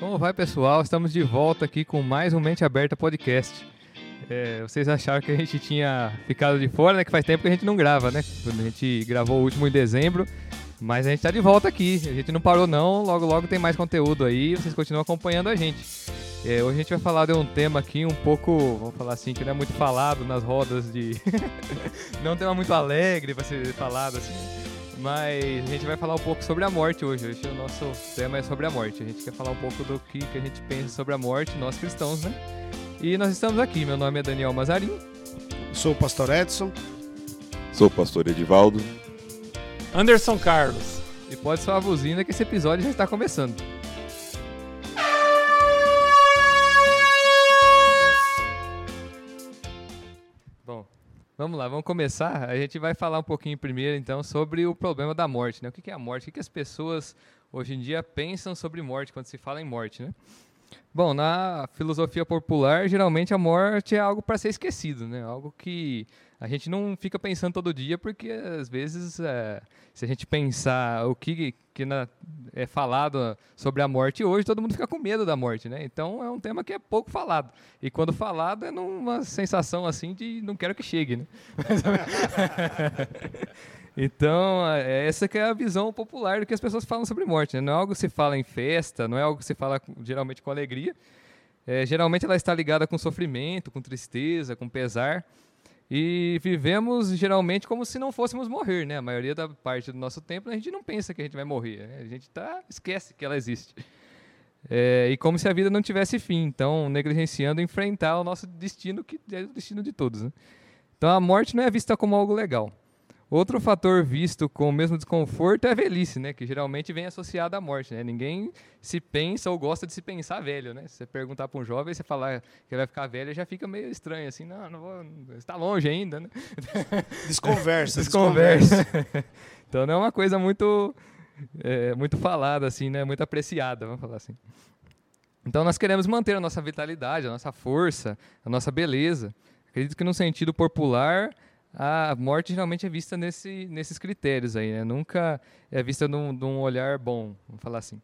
Como vai, pessoal? Estamos de volta aqui com mais um Mente Aberta Podcast. É, vocês acharam que a gente tinha ficado de fora, né? Que faz tempo que a gente não grava, né? A gente gravou o último em dezembro, mas a gente está de volta aqui. A gente não parou não, logo logo tem mais conteúdo aí, vocês continuam acompanhando a gente. É, hoje a gente vai falar de um tema aqui um pouco, vamos falar assim, que não é muito falado nas rodas de... não é um tema muito alegre para ser falado assim. Mas a gente vai falar um pouco sobre a morte hoje. Hoje o nosso tema é sobre a morte. A gente quer falar um pouco do que, que a gente pensa sobre a morte, nós cristãos, né? E nós estamos aqui. Meu nome é Daniel Mazarin. Sou o pastor Edson. Sou o pastor Edivaldo. Anderson Carlos. E pode soar a buzina que esse episódio já está começando. Vamos lá, vamos começar. A gente vai falar um pouquinho primeiro, então, sobre o problema da morte. Né? O que é a morte? O que as pessoas hoje em dia pensam sobre morte quando se fala em morte, né? Bom, na filosofia popular, geralmente a morte é algo para ser esquecido, né? Algo que a gente não fica pensando todo dia, porque às vezes, é, se a gente pensar o que, que na, é falado sobre a morte hoje, todo mundo fica com medo da morte, né? Então é um tema que é pouco falado. E quando falado, é numa sensação assim de não quero que chegue, né? Então, é, essa que é a visão popular do que as pessoas falam sobre morte. Né? Não é algo que se fala em festa, não é algo que se fala geralmente com alegria. É, geralmente ela está ligada com sofrimento, com tristeza, com pesar. E vivemos geralmente como se não fôssemos morrer, né? A maioria da parte do nosso tempo a gente não pensa que a gente vai morrer, né? a gente tá, esquece que ela existe. É, e como se a vida não tivesse fim, então negligenciando enfrentar o nosso destino, que é o destino de todos. Né? Então a morte não é vista como algo legal. Outro fator visto com o mesmo desconforto é a velhice, né? Que geralmente vem associada à morte, né? Ninguém se pensa ou gosta de se pensar velho, né? Se você perguntar para um jovem, você falar que ele vai ficar velho, já fica meio estranho, assim, não, não vou, está longe ainda, né? Desconversa, desconversa. então não é uma coisa muito, é, muito falada, assim, né? Muito apreciada, vamos falar assim. Então nós queremos manter a nossa vitalidade, a nossa força, a nossa beleza. Acredito que no sentido popular a morte geralmente é vista nesse, nesses critérios aí, né? Nunca é vista num, num olhar bom, vamos falar assim.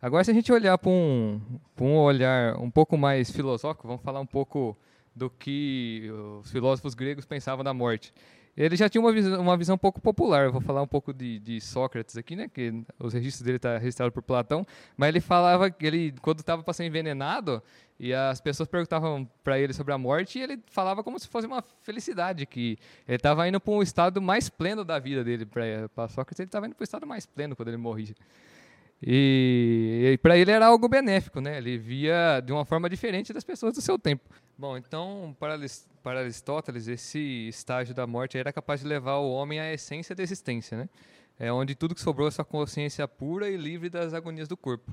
Agora, se a gente olhar para um, um olhar um pouco mais filosófico, vamos falar um pouco do que os filósofos gregos pensavam da morte. Ele já tinha uma visão, uma visão um pouco popular. Eu vou falar um pouco de, de Sócrates aqui, né? Que os registros dele estão tá registrados por Platão. Mas ele falava que ele, quando estava para ser envenenado, e as pessoas perguntavam para ele sobre a morte, e ele falava como se fosse uma felicidade, que ele estava indo para um estado mais pleno da vida dele. Para Sócrates, ele estava indo para o estado mais pleno quando ele morria. E, e para ele era algo benéfico, né? Ele via de uma forma diferente das pessoas do seu tempo. Bom, então, para, para Aristóteles, esse estágio da morte era capaz de levar o homem à essência da existência, né? É onde tudo que sobrou é sua consciência pura e livre das agonias do corpo.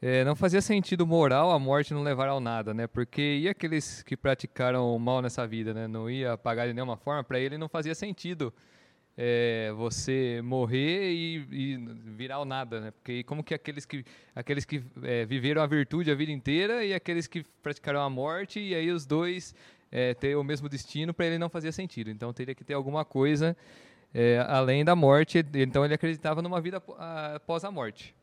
É, não fazia sentido moral a morte não levar ao nada, né? Porque e aqueles que praticaram mal nessa vida, né? Não ia pagar de nenhuma forma, para ele não fazia sentido é, você morrer e, e, virar o nada, né? Porque como que aqueles que, aqueles que é, viveram a virtude a vida inteira e aqueles que praticaram a morte, e aí os dois é, ter o mesmo destino, para ele não fazia sentido. Então teria que ter alguma coisa é, além da morte. Então ele acreditava numa vida após a morte.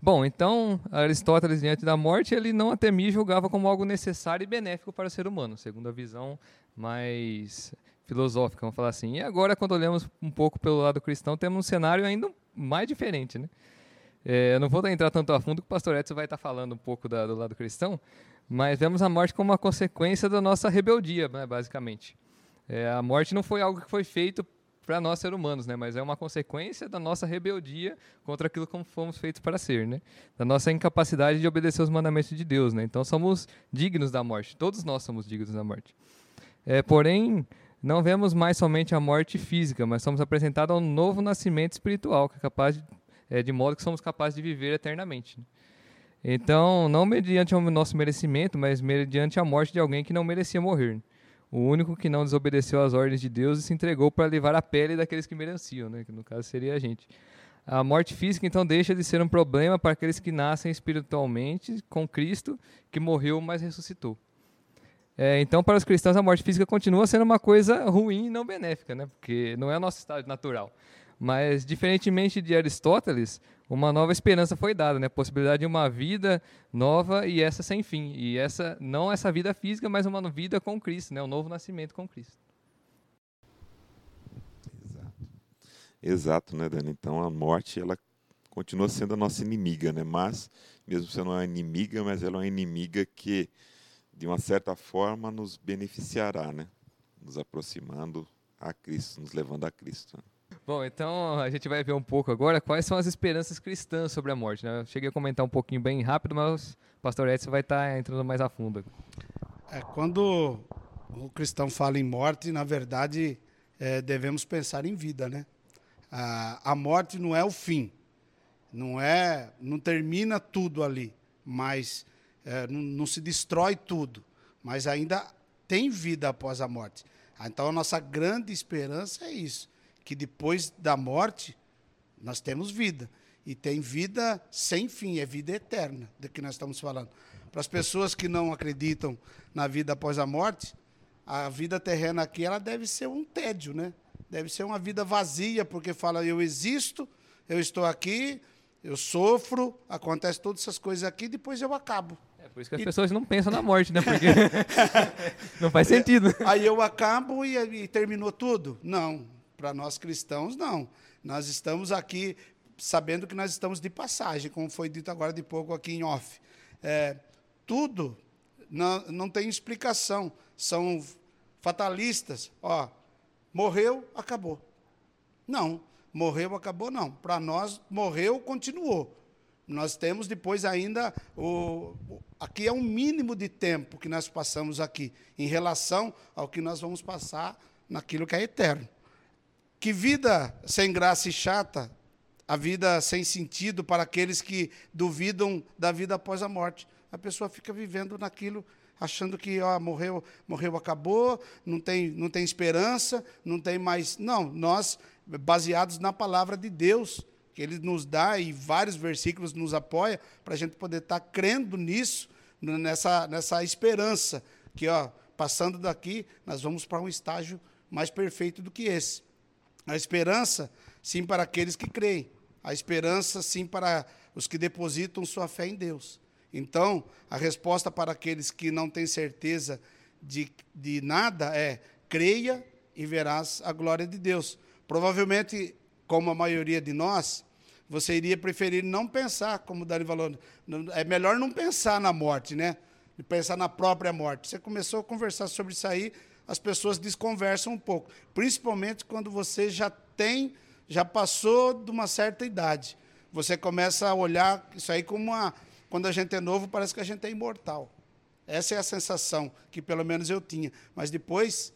Bom, então Aristóteles, diante da morte, ele não a temia e julgava como algo necessário e benéfico para o ser humano, segundo a visão mais filosófica, vamos falar assim. E agora, quando olhamos um pouco pelo lado cristão, temos um cenário ainda mais diferente, né? É, eu não vou entrar tanto a fundo que o pastor Edson vai estar falando um pouco da, do lado cristão, mas vemos a morte como uma consequência da nossa rebeldia, né, basicamente. É, a morte não foi algo que foi feito para nós seres humanos, né? Mas é uma consequência da nossa rebeldia contra aquilo como fomos feitos para ser, né? Da nossa incapacidade de obedecer os mandamentos de Deus, né? Então somos dignos da morte. Todos nós somos dignos da morte. É, porém, não vemos mais somente a morte física, mas somos apresentados a um novo nascimento espiritual, que é capaz de, é, de modo que somos capazes de viver eternamente. Então, não mediante o nosso merecimento, mas mediante a morte de alguém que não merecia morrer. O único que não desobedeceu às ordens de Deus e se entregou para levar a pele daqueles que mereciam, né? que no caso seria a gente. A morte física, então, deixa de ser um problema para aqueles que nascem espiritualmente com Cristo, que morreu, mas ressuscitou. É, então, para os cristãos, a morte física continua sendo uma coisa ruim e não benéfica, né? porque não é o nosso estado natural. Mas, diferentemente de Aristóteles, uma nova esperança foi dada, né? A possibilidade de uma vida nova e essa sem fim. E essa não essa vida física, mas uma vida com Cristo, né? Um novo nascimento com Cristo. Exato. Exato, né, Dani? Então a morte ela continua sendo a nossa inimiga, né? Mas mesmo sendo uma inimiga, mas ela é uma inimiga que de uma certa forma nos beneficiará, né? Nos aproximando a Cristo, nos levando a Cristo. Né? Bom, então a gente vai ver um pouco agora quais são as esperanças cristãs sobre a morte. Né? Eu cheguei a comentar um pouquinho bem rápido, mas o pastor Edson vai estar entrando mais a fundo. É, quando o cristão fala em morte, na verdade, é, devemos pensar em vida, né? A, a morte não é o fim, não é, não termina tudo ali, mas é, não, não se destrói tudo, mas ainda tem vida após a morte. Então a nossa grande esperança é isso que depois da morte nós temos vida. E tem vida sem fim, é vida eterna, de que nós estamos falando. Para as pessoas que não acreditam na vida após a morte, a vida terrena aqui ela deve ser um tédio, né? Deve ser uma vida vazia, porque fala eu existo, eu estou aqui, eu sofro, acontece todas essas coisas aqui, depois eu acabo. É por isso que as e... pessoas não pensam na morte, né? Porque não faz sentido. Aí eu acabo e, e terminou tudo? Não, para nós cristãos, não. Nós estamos aqui sabendo que nós estamos de passagem, como foi dito agora de pouco aqui em off. É, tudo não, não tem explicação. São fatalistas. Ó, morreu, acabou. Não, morreu, acabou, não. Para nós, morreu, continuou. Nós temos depois ainda o, aqui é um mínimo de tempo que nós passamos aqui em relação ao que nós vamos passar naquilo que é eterno. Que vida sem graça e chata, a vida sem sentido para aqueles que duvidam da vida após a morte. A pessoa fica vivendo naquilo, achando que ó, morreu, morreu, acabou, não tem, não tem esperança, não tem mais. Não, nós, baseados na palavra de Deus, que Ele nos dá e vários versículos nos apoia, para a gente poder estar tá crendo nisso, nessa, nessa esperança, que ó, passando daqui, nós vamos para um estágio mais perfeito do que esse. A esperança, sim, para aqueles que creem. A esperança, sim, para os que depositam sua fé em Deus. Então, a resposta para aqueles que não têm certeza de, de nada é: creia e verás a glória de Deus. Provavelmente, como a maioria de nós, você iria preferir não pensar, como o Dani falou, é melhor não pensar na morte, né? Pensar na própria morte. Você começou a conversar sobre isso aí, as pessoas desconversam um pouco, principalmente quando você já tem, já passou de uma certa idade. Você começa a olhar isso aí como uma, quando a gente é novo, parece que a gente é imortal. Essa é a sensação que pelo menos eu tinha. Mas depois,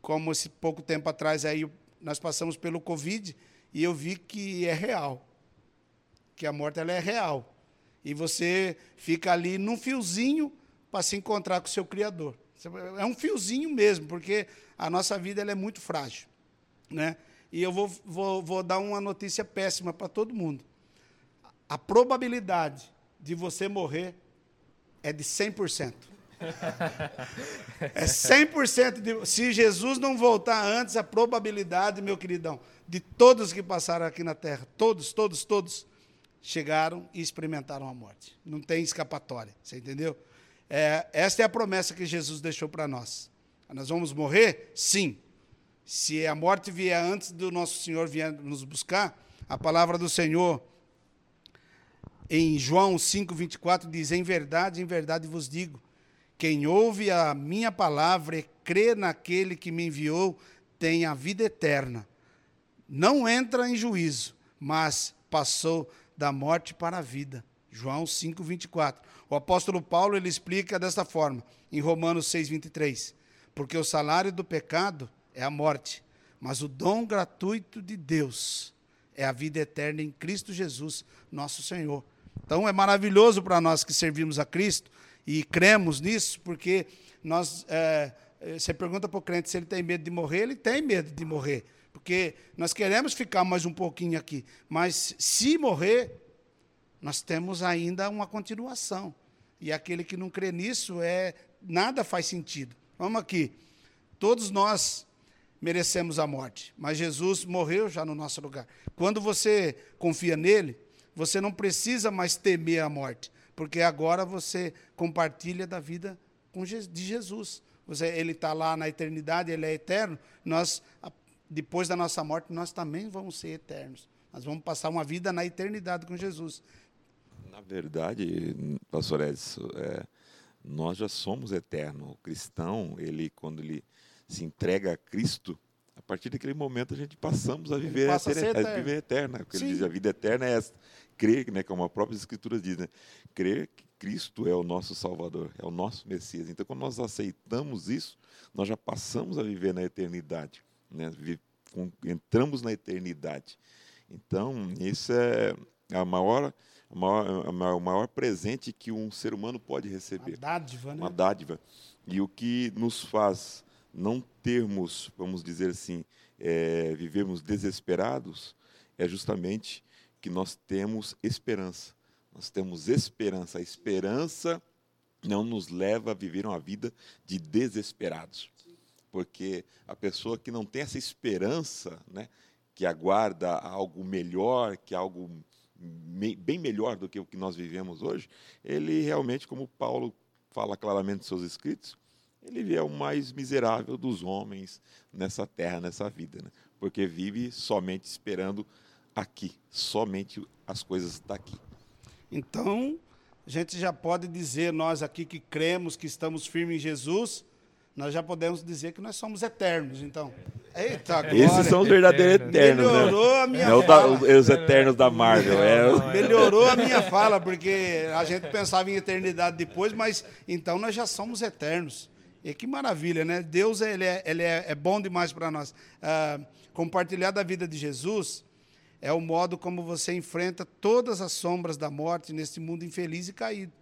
como esse pouco tempo atrás aí nós passamos pelo Covid e eu vi que é real. Que a morte ela é real. E você fica ali num fiozinho para se encontrar com o seu criador. É um fiozinho mesmo, porque a nossa vida ela é muito frágil. Né? E eu vou, vou, vou dar uma notícia péssima para todo mundo. A probabilidade de você morrer é de 100%. É 100% de. Se Jesus não voltar antes, a probabilidade, meu queridão, de todos que passaram aqui na terra, todos, todos, todos, chegaram e experimentaram a morte. Não tem escapatória. Você entendeu? É, esta é a promessa que Jesus deixou para nós. Nós vamos morrer? Sim. Se a morte vier antes do nosso Senhor vier nos buscar, a palavra do Senhor em João 5:24 diz: "Em verdade, em verdade vos digo, quem ouve a minha palavra e crê naquele que me enviou, tem a vida eterna. Não entra em juízo, mas passou da morte para a vida." João 5:24. O apóstolo Paulo ele explica desta forma, em Romanos 6:23, porque o salário do pecado é a morte, mas o dom gratuito de Deus é a vida eterna em Cristo Jesus, nosso Senhor. Então é maravilhoso para nós que servimos a Cristo e cremos nisso, porque nós é, é você pergunta para o crente se ele tem medo de morrer, ele tem medo de morrer, porque nós queremos ficar mais um pouquinho aqui, mas se morrer, nós temos ainda uma continuação. E aquele que não crê nisso é nada faz sentido. Vamos aqui. Todos nós merecemos a morte, mas Jesus morreu já no nosso lugar. Quando você confia nele, você não precisa mais temer a morte, porque agora você compartilha da vida de Jesus. Você, ele está lá na eternidade, ele é eterno. Nós, depois da nossa morte, nós também vamos ser eternos. Nós vamos passar uma vida na eternidade com Jesus. Na verdade, pastor Edson, é, nós já somos eternos. O cristão, ele quando ele se entrega a Cristo, a partir daquele momento a gente passamos a viver, a, eterna, a, a viver eterna. Porque ele diz, a vida eterna é essa. Crer, né, como a própria escritura diz, né, crer que Cristo é o nosso Salvador, é o nosso Messias. Então, quando nós aceitamos isso, nós já passamos a viver na eternidade. Né, entramos na eternidade. Então, isso é a maior, a maior, o maior presente que um ser humano pode receber. Uma dádiva, né? Uma dádiva. E o que nos faz não termos, vamos dizer assim, é, vivermos desesperados, é justamente que nós temos esperança. Nós temos esperança. A esperança não nos leva a viver uma vida de desesperados. Porque a pessoa que não tem essa esperança, né, que aguarda algo melhor, que algo bem melhor do que o que nós vivemos hoje, ele realmente, como Paulo fala claramente em seus escritos, ele é o mais miserável dos homens nessa terra, nessa vida, né? porque vive somente esperando aqui, somente as coisas daqui. Então, a gente já pode dizer, nós aqui que cremos, que estamos firmes em Jesus, nós já podemos dizer que nós somos eternos, então. Eita, glória. Esses são os verdadeiros eternos, né? Melhorou né? a minha Não fala. Da, os eternos da Marvel. É. Melhorou a minha fala, porque a gente pensava em eternidade depois, mas então nós já somos eternos. E que maravilha, né? Deus ele é, ele é, é bom demais para nós. Ah, compartilhar da vida de Jesus é o modo como você enfrenta todas as sombras da morte nesse mundo infeliz e caído.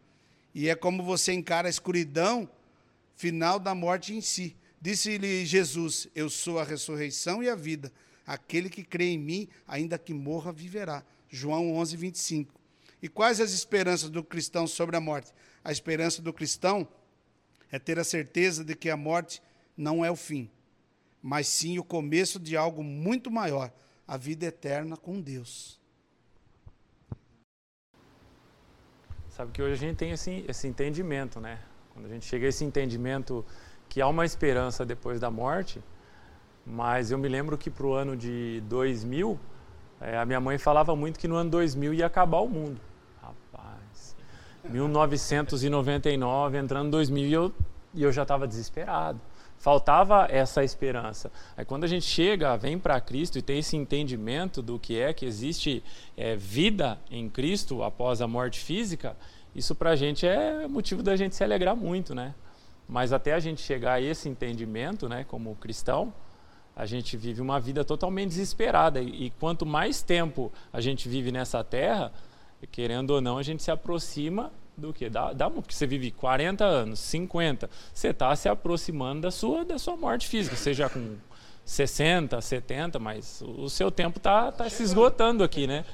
E é como você encara a escuridão final da morte em si. Disse-lhe Jesus: Eu sou a ressurreição e a vida. Aquele que crê em mim, ainda que morra, viverá. João 11, 25. E quais as esperanças do cristão sobre a morte? A esperança do cristão é ter a certeza de que a morte não é o fim, mas sim o começo de algo muito maior a vida eterna com Deus. Sabe que hoje a gente tem esse, esse entendimento, né? Quando a gente chega a esse entendimento que há uma esperança depois da morte, mas eu me lembro que para o ano de 2000, é, a minha mãe falava muito que no ano 2000 ia acabar o mundo. Rapaz, 1999, entrando 2000 e eu, e eu já estava desesperado. Faltava essa esperança. Aí quando a gente chega, vem para Cristo e tem esse entendimento do que é que existe é, vida em Cristo após a morte física, isso para a gente é motivo da gente se alegrar muito, né? Mas até a gente chegar a esse entendimento, né, como cristão, a gente vive uma vida totalmente desesperada. E, e quanto mais tempo a gente vive nessa terra, querendo ou não, a gente se aproxima do que? Dá, dá, porque você vive 40 anos, 50, você está se aproximando da sua, da sua morte física, seja com 60, 70, mas o seu tempo está tá se esgotando aqui, né?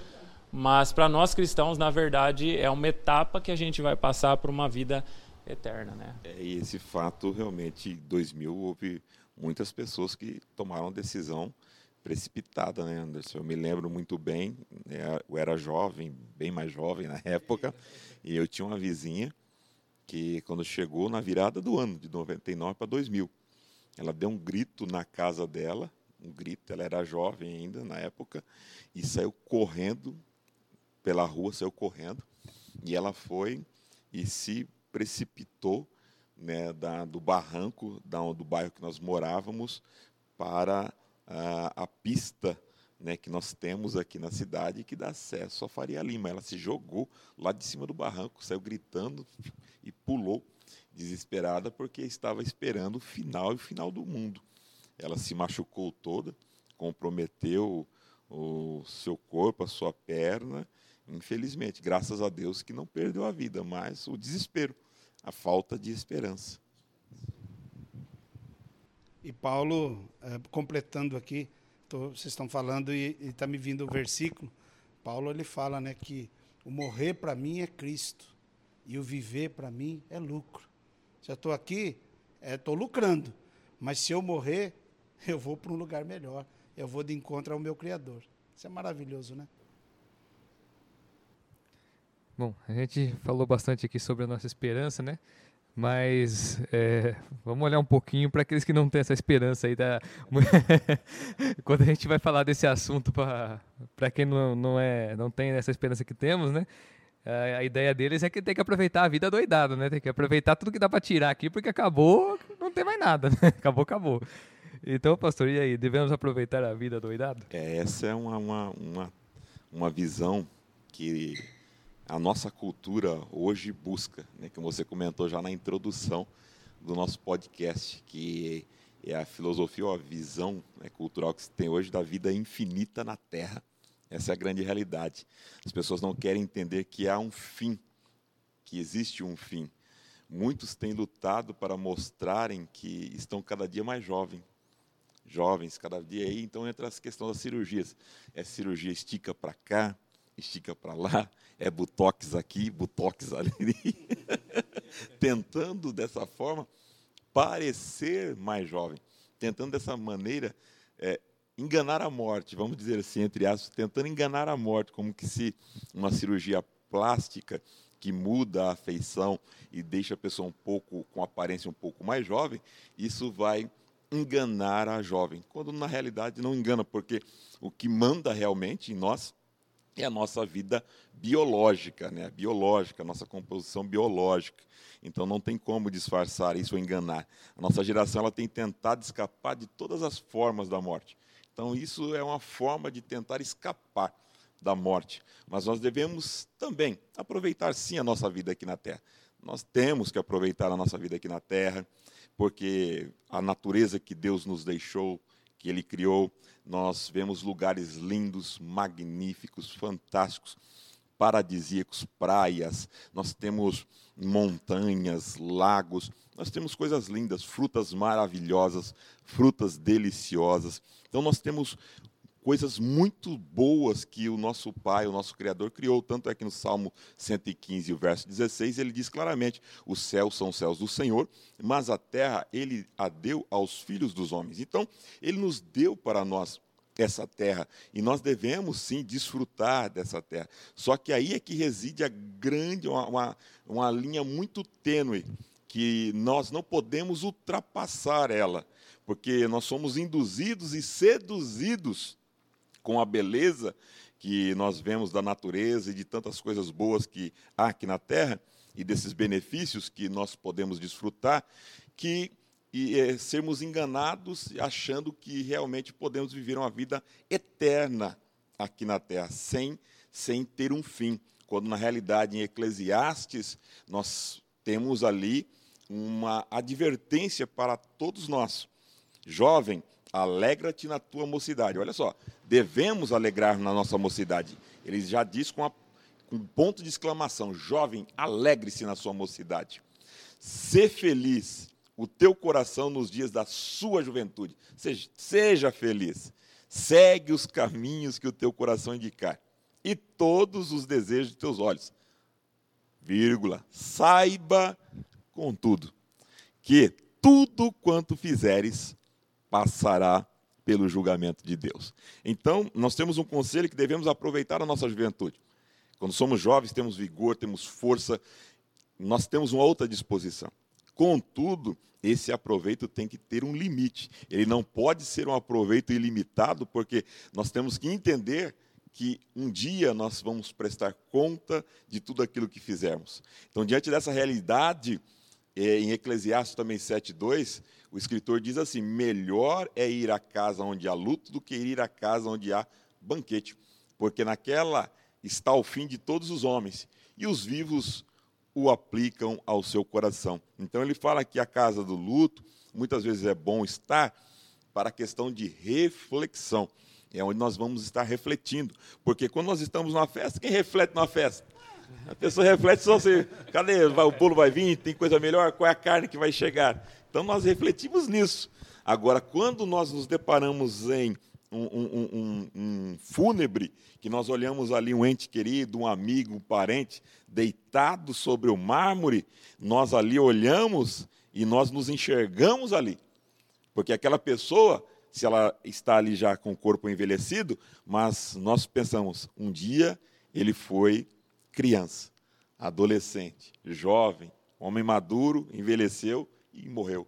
Mas para nós cristãos, na verdade, é uma etapa que a gente vai passar para uma vida eterna, né? É, e esse fato, realmente, em 2000, houve muitas pessoas que tomaram decisão precipitada, né, Anderson? Eu me lembro muito bem, né, eu era jovem, bem mais jovem na época, e eu tinha uma vizinha que, quando chegou na virada do ano, de 99 para 2000, ela deu um grito na casa dela, um grito, ela era jovem ainda na época, e saiu correndo pela rua, saiu correndo, e ela foi e se precipitou né, da, do barranco da, do bairro que nós morávamos para a, a pista né, que nós temos aqui na cidade que dá acesso a Faria Lima. Ela se jogou lá de cima do barranco, saiu gritando e pulou, desesperada, porque estava esperando o final e o final do mundo. Ela se machucou toda, comprometeu o seu corpo, a sua perna, infelizmente, graças a Deus que não perdeu a vida, mas o desespero, a falta de esperança. E Paulo, é, completando aqui, tô, vocês estão falando e está me vindo o versículo. Paulo ele fala né, que o morrer para mim é Cristo e o viver para mim é lucro. Se eu estou aqui, estou é, lucrando, mas se eu morrer, eu vou para um lugar melhor. Eu vou de encontro ao meu Criador. Isso é maravilhoso, né? Bom, a gente falou bastante aqui sobre a nossa esperança, né? Mas é, vamos olhar um pouquinho para aqueles que não têm essa esperança aí. Da... Quando a gente vai falar desse assunto para quem não, não, é, não tem essa esperança que temos, né? A, ideia deles é que tem que aproveitar a vida doidado, né? Tem que aproveitar tudo que dá para tirar aqui, porque acabou, não tem mais nada, né? Acabou, acabou. Então, pastor, e aí? Devemos aproveitar a vida doidado? É, essa é uma, uma, uma, uma visão que a nossa cultura hoje busca, né, que você comentou já na introdução do nosso podcast, que é a filosofia ou a visão né, cultural que se tem hoje da vida infinita na Terra. Essa é a grande realidade. As pessoas não querem entender que há um fim, que existe um fim. Muitos têm lutado para mostrarem que estão cada dia mais jovens, jovens cada dia aí. Então entra as questões das cirurgias. É cirurgia estica para cá, estica para lá, é butox aqui, butox ali, tentando dessa forma parecer mais jovem, tentando dessa maneira é, enganar a morte, vamos dizer assim, entre aspas, tentando enganar a morte, como que se uma cirurgia plástica que muda a feição e deixa a pessoa um pouco com aparência um pouco mais jovem, isso vai enganar a jovem, quando na realidade não engana, porque o que manda realmente em nós é a nossa vida biológica, né? biológica, a nossa composição biológica. Então não tem como disfarçar isso ou enganar. A nossa geração ela tem tentado escapar de todas as formas da morte. Então isso é uma forma de tentar escapar da morte. Mas nós devemos também aproveitar sim a nossa vida aqui na Terra. Nós temos que aproveitar a nossa vida aqui na Terra, porque a natureza que Deus nos deixou, que Ele criou, nós vemos lugares lindos, magníficos, fantásticos, paradisíacos, praias, nós temos montanhas, lagos, nós temos coisas lindas, frutas maravilhosas, frutas deliciosas. Então nós temos coisas muito boas que o nosso Pai, o nosso Criador, criou. Tanto é que no Salmo 115, o verso 16, ele diz claramente: Os céus são os céus do Senhor, mas a terra ele a deu aos filhos dos homens. Então, ele nos deu para nós essa terra e nós devemos sim desfrutar dessa terra. Só que aí é que reside a grande, uma, uma, uma linha muito tênue, que nós não podemos ultrapassar ela, porque nós somos induzidos e seduzidos com a beleza que nós vemos da natureza e de tantas coisas boas que há aqui na terra e desses benefícios que nós podemos desfrutar, que e é, sermos enganados achando que realmente podemos viver uma vida eterna aqui na terra, sem, sem ter um fim. Quando na realidade em Eclesiastes nós temos ali uma advertência para todos nós. Jovem, alegra-te na tua mocidade. Olha só, devemos alegrar na nossa mocidade. Ele já diz com, a, com um ponto de exclamação: jovem, alegre-se na sua mocidade. Ser feliz o teu coração nos dias da sua juventude. Seja, seja feliz. Segue os caminhos que o teu coração indicar. E todos os desejos de teus olhos. Vírgula. Saiba, contudo, que tudo quanto fizeres passará pelo julgamento de Deus. Então, nós temos um conselho que devemos aproveitar a nossa juventude. Quando somos jovens, temos vigor, temos força, nós temos uma outra disposição. Contudo, esse aproveito tem que ter um limite. Ele não pode ser um aproveito ilimitado, porque nós temos que entender que um dia nós vamos prestar conta de tudo aquilo que fizermos. Então, diante dessa realidade, é, em Eclesiastes também 7,2, o escritor diz assim: melhor é ir à casa onde há luto do que ir à casa onde há banquete, porque naquela está o fim de todos os homens, e os vivos o aplicam ao seu coração. Então ele fala que a casa do luto, muitas vezes é bom estar para a questão de reflexão. É onde nós vamos estar refletindo. Porque quando nós estamos numa festa, quem reflete numa festa? A pessoa reflete só se, cadê? O bolo vai vir, tem coisa melhor, qual é a carne que vai chegar? Então nós refletimos nisso. Agora, quando nós nos deparamos em um, um, um, um, fúnebre, que nós olhamos ali um ente querido, um amigo, um parente, deitado sobre o mármore, nós ali olhamos e nós nos enxergamos ali. Porque aquela pessoa se ela está ali já com o corpo envelhecido, mas nós pensamos, um dia ele foi criança, adolescente, jovem, homem maduro, envelheceu e morreu.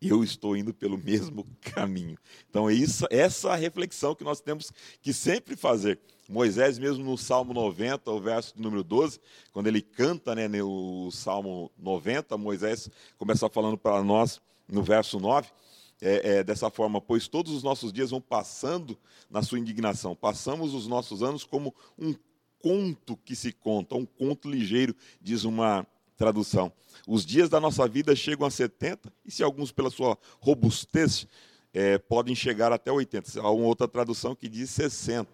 Eu estou indo pelo mesmo caminho. Então, é isso, essa a reflexão que nós temos que sempre fazer. Moisés, mesmo no Salmo 90, o verso número 12, quando ele canta né, no Salmo 90, Moisés começa falando para nós no verso 9, é, é, dessa forma, pois todos os nossos dias vão passando na sua indignação. Passamos os nossos anos como um conto que se conta, um conto ligeiro, diz uma tradução. Os dias da nossa vida chegam a 70, e se alguns, pela sua robustez, é, podem chegar até 80. Há uma outra tradução que diz 60.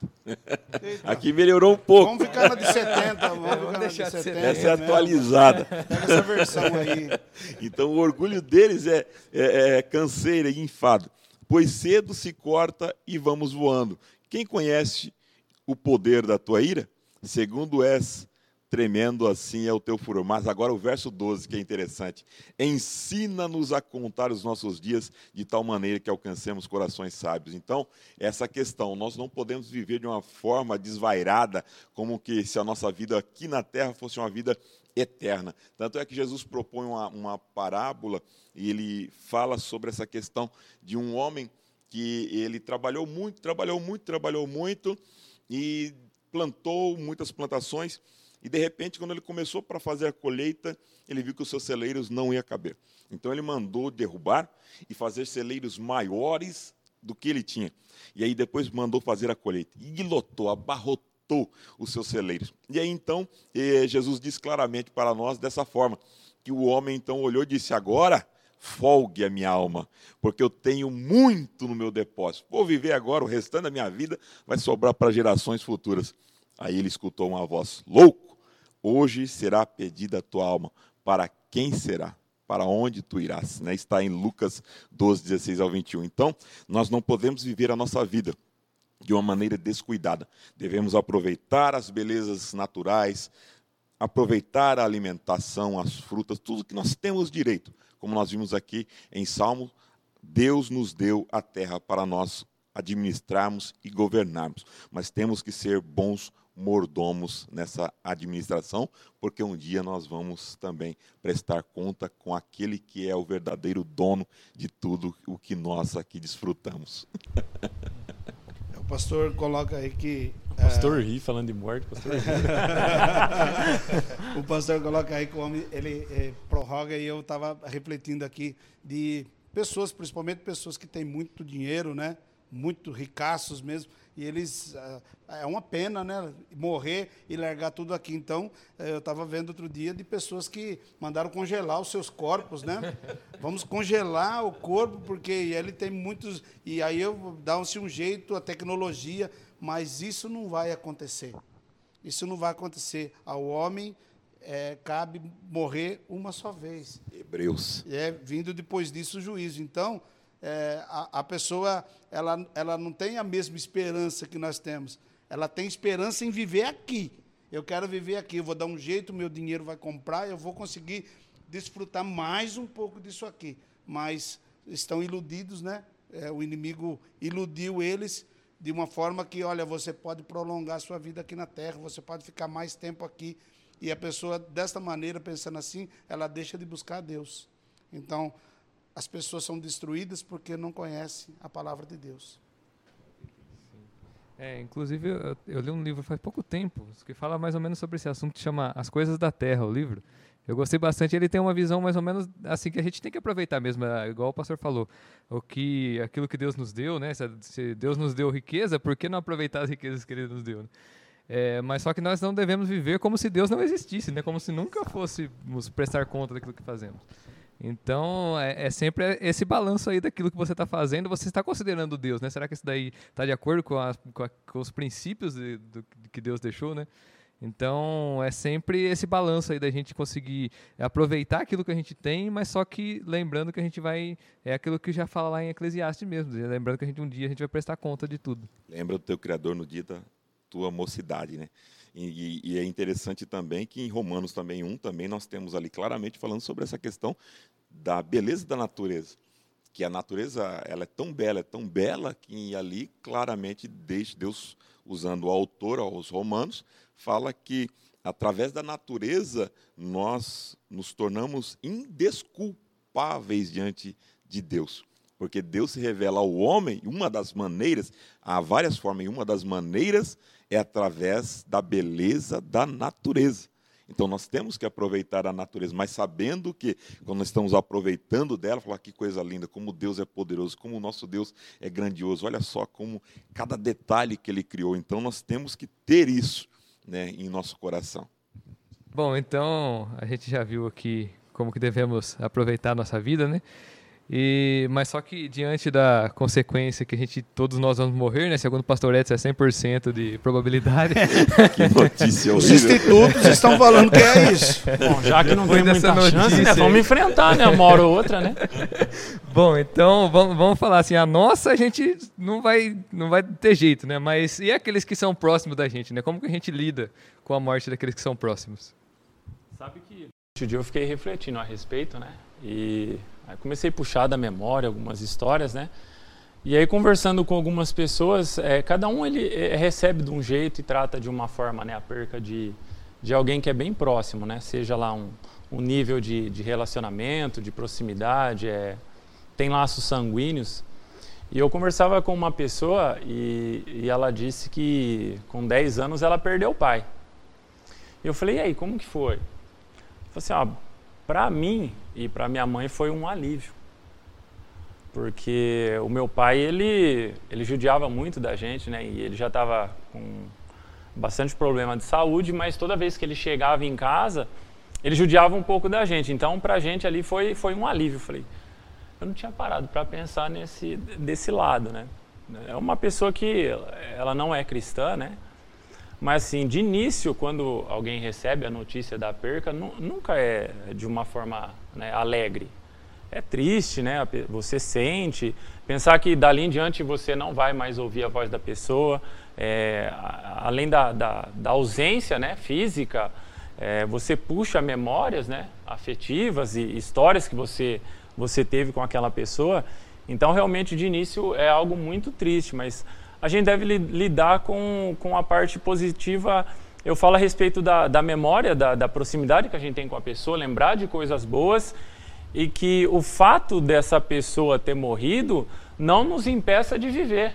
Aqui melhorou um pouco. Vamos ficar na de 70. Vamos, vamos deixar de 70. Essa é atualizada. Pega essa versão aí. Então o orgulho deles é, é, é canseira e enfado. Pois cedo se corta e vamos voando. Quem conhece o poder da tua ira? Segundo és tremendo assim é o teu furor. Mas agora o verso 12, que é interessante. Ensina-nos a contar os nossos dias de tal maneira que alcancemos corações sábios. Então, essa questão, nós não podemos viver de uma forma desvairada, como que se a nossa vida aqui na terra fosse uma vida eterna. Tanto é que Jesus propõe uma, uma parábola e ele fala sobre essa questão de um homem que ele trabalhou muito, trabalhou muito, trabalhou muito e plantou muitas plantações e de repente, quando ele começou para fazer a colheita, ele viu que os seus celeiros não iam caber. Então ele mandou derrubar e fazer celeiros maiores do que ele tinha. E aí depois mandou fazer a colheita. E lotou, abarrotou os seus celeiros. E aí então eh, Jesus diz claramente para nós dessa forma: que o homem então olhou e disse: Agora folgue a minha alma, porque eu tenho muito no meu depósito. Vou viver agora, o restante da minha vida vai sobrar para gerações futuras. Aí ele escutou uma voz: Louco! Hoje será pedida a tua alma. Para quem será? Para onde tu irás? Né? Está em Lucas 12, 16 ao 21. Então, nós não podemos viver a nossa vida de uma maneira descuidada. Devemos aproveitar as belezas naturais, aproveitar a alimentação, as frutas, tudo que nós temos direito. Como nós vimos aqui em Salmo, Deus nos deu a terra para nós administrarmos e governarmos. Mas temos que ser bons mordomos nessa administração, porque um dia nós vamos também prestar conta com aquele que é o verdadeiro dono de tudo o que nós aqui desfrutamos. O pastor coloca aí que. Pastor é... ri falando de morte, pastor o pastor coloca aí que o homem ele é, prorroga e eu estava refletindo aqui de pessoas, principalmente pessoas que têm muito dinheiro, né? Muito ricaços mesmo e eles ah, é uma pena, né, morrer e largar tudo aqui. Então, eh, eu estava vendo outro dia de pessoas que mandaram congelar os seus corpos, né? Vamos congelar o corpo porque ele tem muitos e aí eu dá-se um jeito a tecnologia, mas isso não vai acontecer. Isso não vai acontecer ao homem. É, cabe morrer uma só vez. Hebreus. É vindo depois disso o juízo. Então, é, a, a, pessoa ela, ela não tem a mesma esperança que nós temos. Ela tem esperança em viver aqui. Eu quero viver aqui, eu vou dar um jeito, meu dinheiro vai comprar, eu vou conseguir desfrutar mais um pouco disso aqui. Mas estão iludidos, né? É, o inimigo iludiu eles de uma forma que, olha, você pode prolongar a sua vida aqui na terra, você pode ficar mais tempo aqui. E a pessoa, desta maneira, pensando assim, ela deixa de buscar a Deus. Então, as pessoas são destruídas porque não conhecem a palavra de Deus. É, inclusive, eu, eu, li um livro faz pouco tempo que fala mais ou menos sobre esse assunto, chama As Coisas da Terra, o livro. Eu gostei bastante. Ele tem uma visão mais ou menos assim que a gente tem que aproveitar mesmo, é, igual o pastor falou. O que, aquilo que Deus nos deu, né? Se Deus nos deu riqueza, por que não aproveitar as riquezas que Ele nos deu? Né? É, mas só que nós não devemos viver como se Deus não existisse, né? Como se nunca fôssemos prestar conta daquilo que fazemos. Então, é, é, sempre esse balanço aí daquilo que você está fazendo. Você está considerando Deus, né? Será que isso daí está de acordo com, a, com, a, com os princípios de, do, que Deus deixou, né? Então, é sempre esse balanço aí da gente conseguir aproveitar aquilo que a gente tem, mas só que lembrando que a gente vai. É aquilo que já fala lá em Eclesiastes mesmo. Lembrando que a gente, um dia a gente vai prestar conta de tudo. Lembra do teu Criador no dia da tua mocidade, né? E, e, é interessante também que em Romanos também 1, também nós temos ali claramente falando sobre essa questão da beleza da natureza. que a natureza ela é tão bela, é tão bela que ali claramente Deus, usando o autor aos Romanos, fala que através da natureza nós nos tornamos indesculpáveis diante de Deus. Porque Deus se revela ao homem, e uma das maneiras, há várias formas, e uma das maneiras é através da beleza da natureza. Então nós temos que aproveitar a natureza, mas sabendo que quando nós estamos aproveitando dela, falar que coisa linda, como Deus é poderoso, como o nosso Deus é grandioso. Olha só como cada detalhe que ele criou. Então nós temos que ter isso, né, em nosso coração. Bom, então a gente já viu aqui como que devemos aproveitar a nossa vida, né? E, mas só que diante da consequência que a gente, todos nós vamos morrer, né? Segundo o pastor Edson, é 100% de probabilidade. que notícia Os institutos estão falando que é isso. Bom, já que não tem muita chance, né? Vamos enfrentar, né? Uma hora ou outra, né? Bom, então vamos, vamos falar assim, a nossa a gente não vai, não vai ter jeito, né? Mas e aqueles que são próximos da gente, né? Como que a gente lida com a morte daqueles que são próximos? Sabe que outro dia eu fiquei refletindo a respeito, né? E Aí comecei a puxar da memória algumas histórias, né? E aí conversando com algumas pessoas, é, cada um ele é, recebe de um jeito e trata de uma forma, né? A perca de, de alguém que é bem próximo, né? Seja lá um, um nível de, de relacionamento, de proximidade, é, tem laços sanguíneos. E eu conversava com uma pessoa e, e ela disse que com 10 anos ela perdeu o pai. E eu falei, e aí, como que foi? Eu falei assim, ó, para mim e para minha mãe foi um alívio. Porque o meu pai, ele, ele judiava muito da gente, né? E ele já estava com bastante problema de saúde, mas toda vez que ele chegava em casa, ele judiava um pouco da gente. Então, para a gente ali foi, foi um alívio. falei, eu não tinha parado para pensar nesse desse lado, né? É uma pessoa que ela não é cristã, né? Mas assim, de início, quando alguém recebe a notícia da perca, nunca é de uma forma né, alegre. É triste, né? Você sente, pensar que dali em diante você não vai mais ouvir a voz da pessoa, é, além da, da, da, ausência, né, física, é, você puxa memórias, né, afetivas e histórias que você você teve com aquela pessoa. Então, realmente, de início é algo muito triste, mas a gente deve lidar com, com a parte positiva. Eu falo a respeito da, da memória, da, da proximidade que a gente tem com a pessoa, lembrar de coisas boas e que o fato dessa pessoa ter morrido não nos impeça de viver.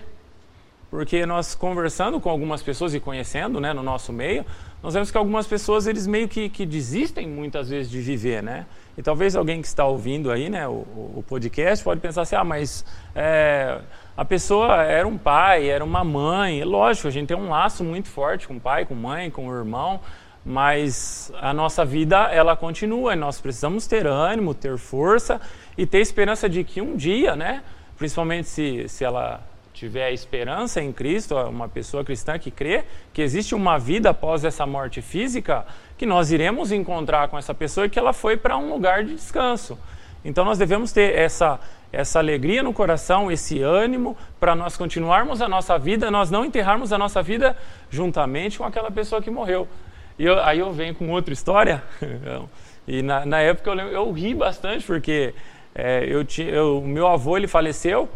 Porque nós conversando com algumas pessoas e conhecendo né, no nosso meio, nós vemos que algumas pessoas eles meio que, que desistem muitas vezes de viver, né? E talvez alguém que está ouvindo aí, né, o, o podcast pode pensar assim, ah, mas é, a pessoa era um pai, era uma mãe. Lógico, a gente tem um laço muito forte com o pai, com mãe, com o irmão, mas a nossa vida ela continua. E nós precisamos ter ânimo, ter força e ter esperança de que um dia, né, principalmente se, se ela tiver esperança em Cristo, uma pessoa cristã que crê que existe uma vida após essa morte física, que nós iremos encontrar com essa pessoa e que ela foi para um lugar de descanso. Então nós devemos ter essa essa alegria no coração, esse ânimo para nós continuarmos a nossa vida, nós não enterrarmos a nossa vida juntamente com aquela pessoa que morreu. E eu, aí eu venho com outra história, e na, na época eu, lembro, eu ri bastante, porque é, eu tinha, eu, meu avô ele faleceu,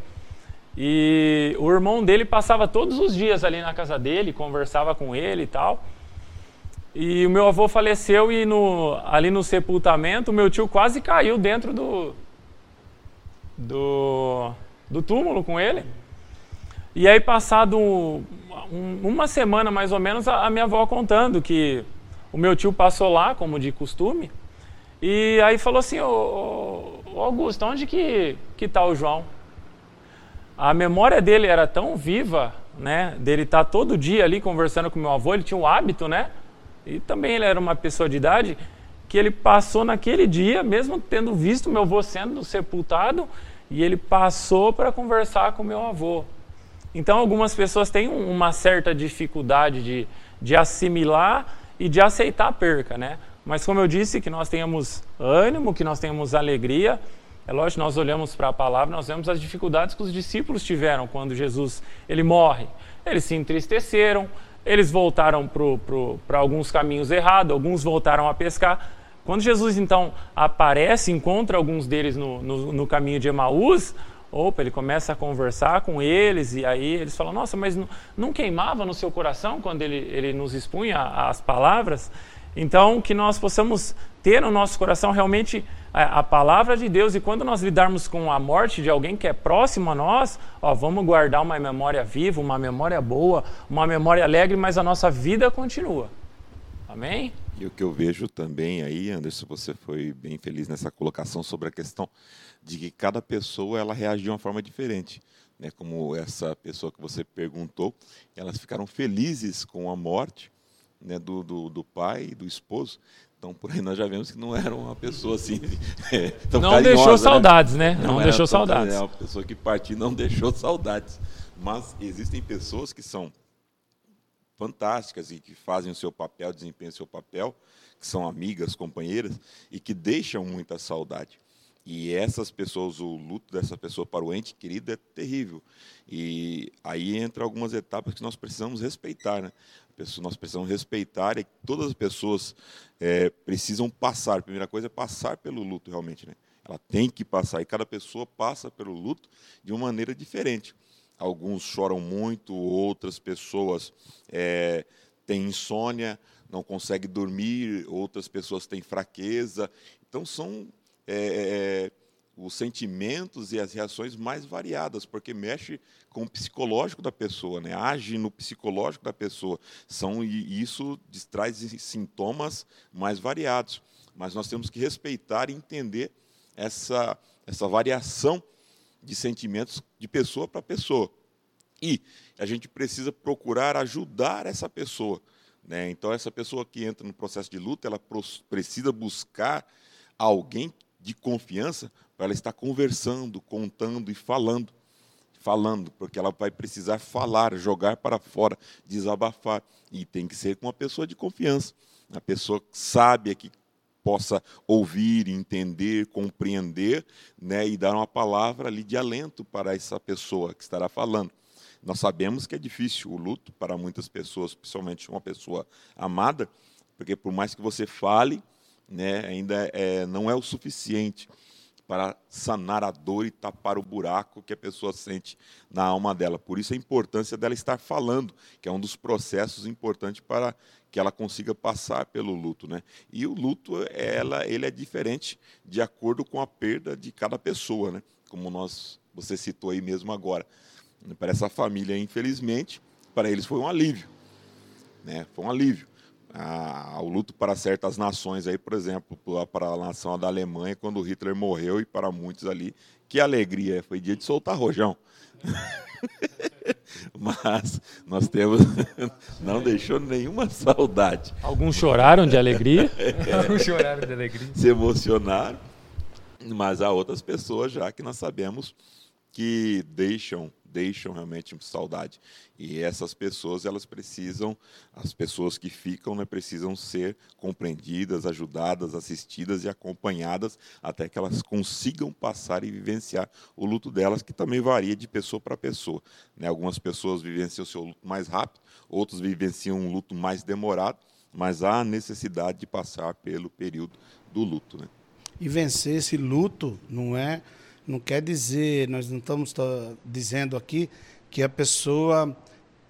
e o irmão dele passava todos os dias ali na casa dele, conversava com ele e tal. E o meu avô faleceu e no, ali no sepultamento, o meu tio quase caiu dentro do, do, do túmulo com ele. E aí, passado um, uma semana mais ou menos, a, a, minha avó contando que o meu tio passou lá, como de costume, e aí falou assim: Ô, Augusto, onde que, que tá o João? A memória dele era tão viva, né, dele estar tá todo dia ali conversando com meu avô, ele tinha o hábito, né, e também ele era uma pessoa de idade, que ele passou naquele dia, mesmo tendo visto meu avô sendo sepultado, e ele passou para conversar com meu avô. Então, algumas pessoas têm uma certa dificuldade de, de assimilar e de aceitar a perca, né? Mas, como eu disse, que nós tenhamos ânimo, que nós tenhamos alegria. É lógico, nós olhamos para a palavra, nós vemos as dificuldades que os discípulos tiveram quando Jesus ele morre. Eles se entristeceram, eles voltaram para alguns caminhos errados, alguns voltaram a pescar, Quando Jesus então aparece, encontra alguns deles no, no, no caminho de Emaús, opa, ele começa a conversar com eles e aí eles falam: Nossa, mas não, não queimava no seu coração quando ele, ele nos expunha as palavras? Então, que nós possamos ter no nosso coração realmente a, a, palavra de Deus e quando nós lidarmos com a morte de alguém que é próximo a nós, ó, vamos guardar uma memória viva, uma memória boa, uma memória alegre, mas a nossa vida continua. Amém? E o que eu vejo também aí, Anderson, você foi bem feliz nessa colocação sobre a questão de que cada pessoa ela reage de uma forma diferente. Né? Como essa pessoa que você perguntou, elas ficaram felizes com a morte né, do, do, do pai e do esposo. Então, por aí nós já vemos que não era uma pessoa assim. É, não carinhosa, deixou né? saudades, né? Não, não deixou saudades. É uma pessoa que partiu não deixou saudades. Mas existem pessoas que são fantásticas e que fazem o seu papel, desempenham o seu papel, que são amigas, companheiras e que deixam muita saudade. E essas pessoas, o luto dessa pessoa para o ente querido é terrível. E aí entra algumas etapas que nós precisamos respeitar. Né? Nós precisamos respeitar e todas as pessoas é, precisam passar. A primeira coisa é passar pelo luto, realmente. Né? Ela tem que passar. E cada pessoa passa pelo luto de uma maneira diferente. Alguns choram muito, outras pessoas é, têm insônia, não conseguem dormir, outras pessoas têm fraqueza. Então, são é, é, é, os sentimentos e as reações mais variadas, porque mexe com o psicológico da pessoa, né? age no psicológico da pessoa. São, e isso traz sintomas mais variados. Mas nós temos que respeitar e entender essa, essa variação de sentimentos de pessoa para pessoa. E a gente precisa procurar ajudar essa pessoa. Né? Então, essa pessoa que entra no processo de luta, ela precisa buscar alguém de confiança para ela estar conversando, contando e falando. Falando, porque ela vai precisar falar, jogar para fora, desabafar. E tem que ser com uma pessoa de confiança. A pessoa sábia que possa ouvir, entender, compreender né, e dar uma palavra ali de alento para essa pessoa que estará falando. Nós sabemos que é difícil o luto para muitas pessoas, principalmente uma pessoa amada, porque por mais que você fale, né, ainda é, não é o suficiente para sanar a dor e tapar o buraco que a pessoa sente na alma dela. Por isso a importância dela estar falando, que é um dos processos importantes para que ela consiga passar pelo luto, né? E o luto, ela, ele é diferente de acordo com a perda de cada pessoa, né? Como nós, você citou aí mesmo agora. Para essa família, infelizmente, para eles foi um alívio, né? Foi um alívio o luto para certas nações aí, por exemplo, para a nação da Alemanha, quando Hitler morreu e para muitos ali, que alegria, foi dia de soltar rojão. Mas nós temos, não deixou nenhuma saudade. Alguns choraram de alegria? É, Alguns choraram de alegria. Se emocionaram, mas há outras pessoas já que nós sabemos que deixam deixam realmente saudade. E essas pessoas, elas precisam, as pessoas que ficam, né, precisam ser compreendidas, ajudadas, assistidas e acompanhadas até que elas consigam passar e vivenciar o luto delas, que também varia de pessoa para pessoa. Né? Algumas pessoas vivenciam o seu luto mais rápido, outros vivenciam um luto mais demorado, mas há necessidade de passar pelo período do luto. Né? E vencer esse luto não é não quer dizer, nós não estamos dizendo aqui que a pessoa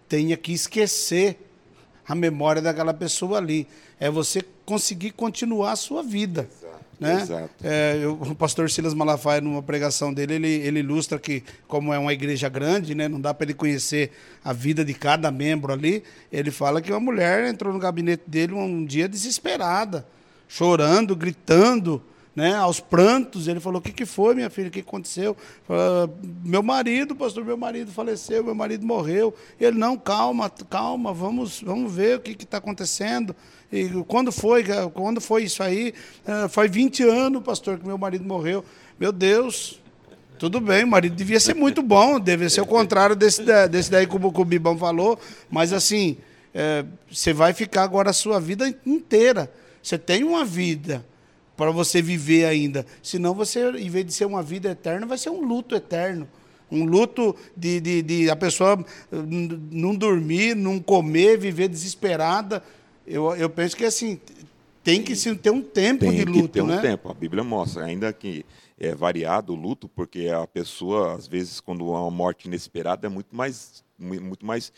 tenha que esquecer a memória daquela pessoa ali. É você conseguir continuar a sua vida. Exato. Né? Exato. É, eu, o pastor Silas Malafaia, numa pregação dele, ele, ele ilustra que, como é uma igreja grande, né, não dá para ele conhecer a vida de cada membro ali. Ele fala que uma mulher entrou no gabinete dele um dia desesperada, chorando, gritando, né, aos prantos. Ele falou: O que, que foi, minha filha? O que aconteceu? Falou, meu marido, pastor, meu marido faleceu, meu marido morreu. Ele: Não, calma, calma, vamos, vamos ver o que está acontecendo. E quando foi, quando foi isso aí? Uh, faz 20 anos, pastor, que meu marido morreu. Meu Deus, tudo bem, o marido devia ser muito bom, deve ser o contrário desse, desse daí que o, Bibão falou, mas assim, é, você vai ficar agora a sua vida inteira. Você tem uma vida, para você viver ainda. Senão você, em vez de ser uma vida eterna, vai ser um luto eterno. Um luto de, de, de a pessoa não dormir, não comer, viver desesperada. Eu, eu penso que assim, tem que ter um tempo tem de luto, que ter um né? tempo. A Bíblia mostra, ainda que é variado o luto, porque a pessoa, às vezes, quando há uma morte inesperada, é muito mais, mu- muito mais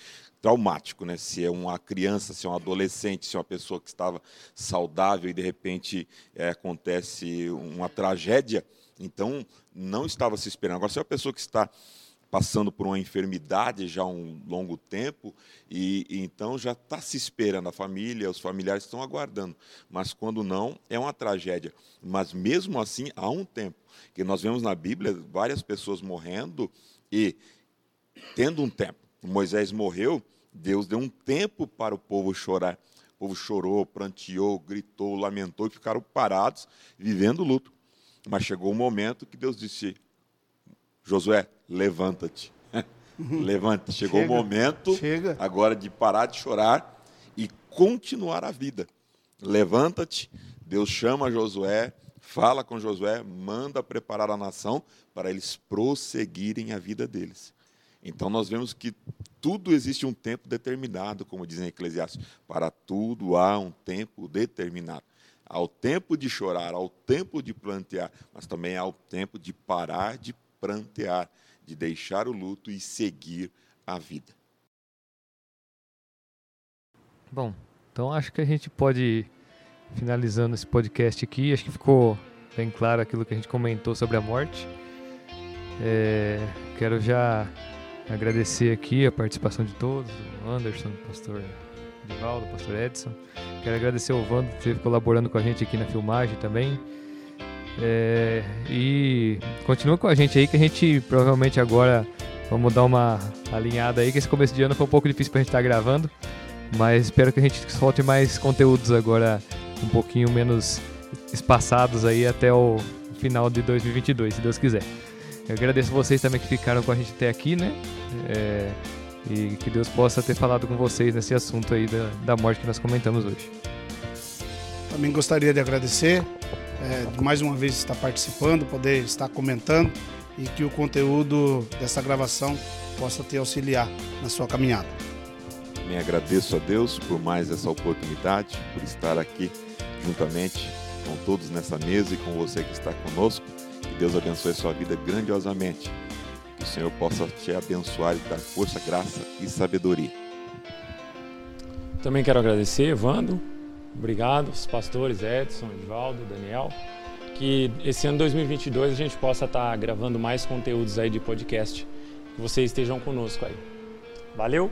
traumático, né? Se é uma criança, se é um adolescente, se é uma pessoa que estava saudável e de repente é, acontece uma tragédia, então não estava se esperando. Agora, se é uma pessoa que está passando por uma enfermidade já há um longo tempo e, e então já está se esperando a família, os familiares estão aguardando. Mas quando não, é uma tragédia. Mas mesmo assim, há um tempo que nós vemos na Bíblia várias pessoas morrendo e tendo um tempo. Moisés morreu, Deus deu um tempo para o povo chorar. O povo chorou, pranteou, gritou, lamentou e ficaram parados, vivendo o luto. Mas chegou o momento que Deus disse: Josué, levanta-te. Levanta. Chegou Chega, o momento chega. agora de parar de chorar e continuar a vida. Levanta-te. Deus chama Josué, fala com Josué, manda preparar a nação para eles prosseguirem a vida deles. Então nós vemos que tudo existe um tempo determinado, como dizem em Eclesiastes. Para tudo há um tempo determinado. Há o tempo de chorar, há o tempo de plantear, mas também há o tempo de parar de plantear, de deixar o luto e seguir a vida. Bom, então acho que a gente pode ir finalizando esse podcast aqui. Acho que ficou bem claro aquilo que a gente comentou sobre a morte. É, quero já agradecer aqui a participação de todos, o Anderson, o pastor Divaldo, o pastor Edson. Quero agradecer ao Vando que esteve colaborando com a gente aqui na filmagem também. É, e continua com a gente aí que a gente provavelmente agora vamos dar uma alinhada aí, que esse começo de ano foi um pouco difícil pra gente estar gravando. Mas espero que a gente solte mais conteúdos agora um pouquinho menos espaçados aí até o final de 2022, se Deus quiser. Eu agradeço vocês também que ficaram com a gente até aqui, né? É, e que Deus possa ter falado com vocês nesse assunto aí da, da morte que nós comentamos hoje. Também gostaria de agradecer, é, de mais uma vez estar participando, poder estar comentando e que o conteúdo dessa gravação possa te auxiliar na sua caminhada. Me agradeço a Deus por mais essa oportunidade, por estar aqui juntamente com todos nessa mesa e com você que está conosco. Deus abençoe a sua vida grandiosamente. Que o Senhor possa te abençoar e dar força, graça e sabedoria. Também quero agradecer, Evandro. Obrigado, os pastores Edson, Edvaldo, Daniel. Que esse ano 2022 a gente possa estar gravando mais conteúdos aí de podcast. Que vocês estejam conosco aí. Valeu!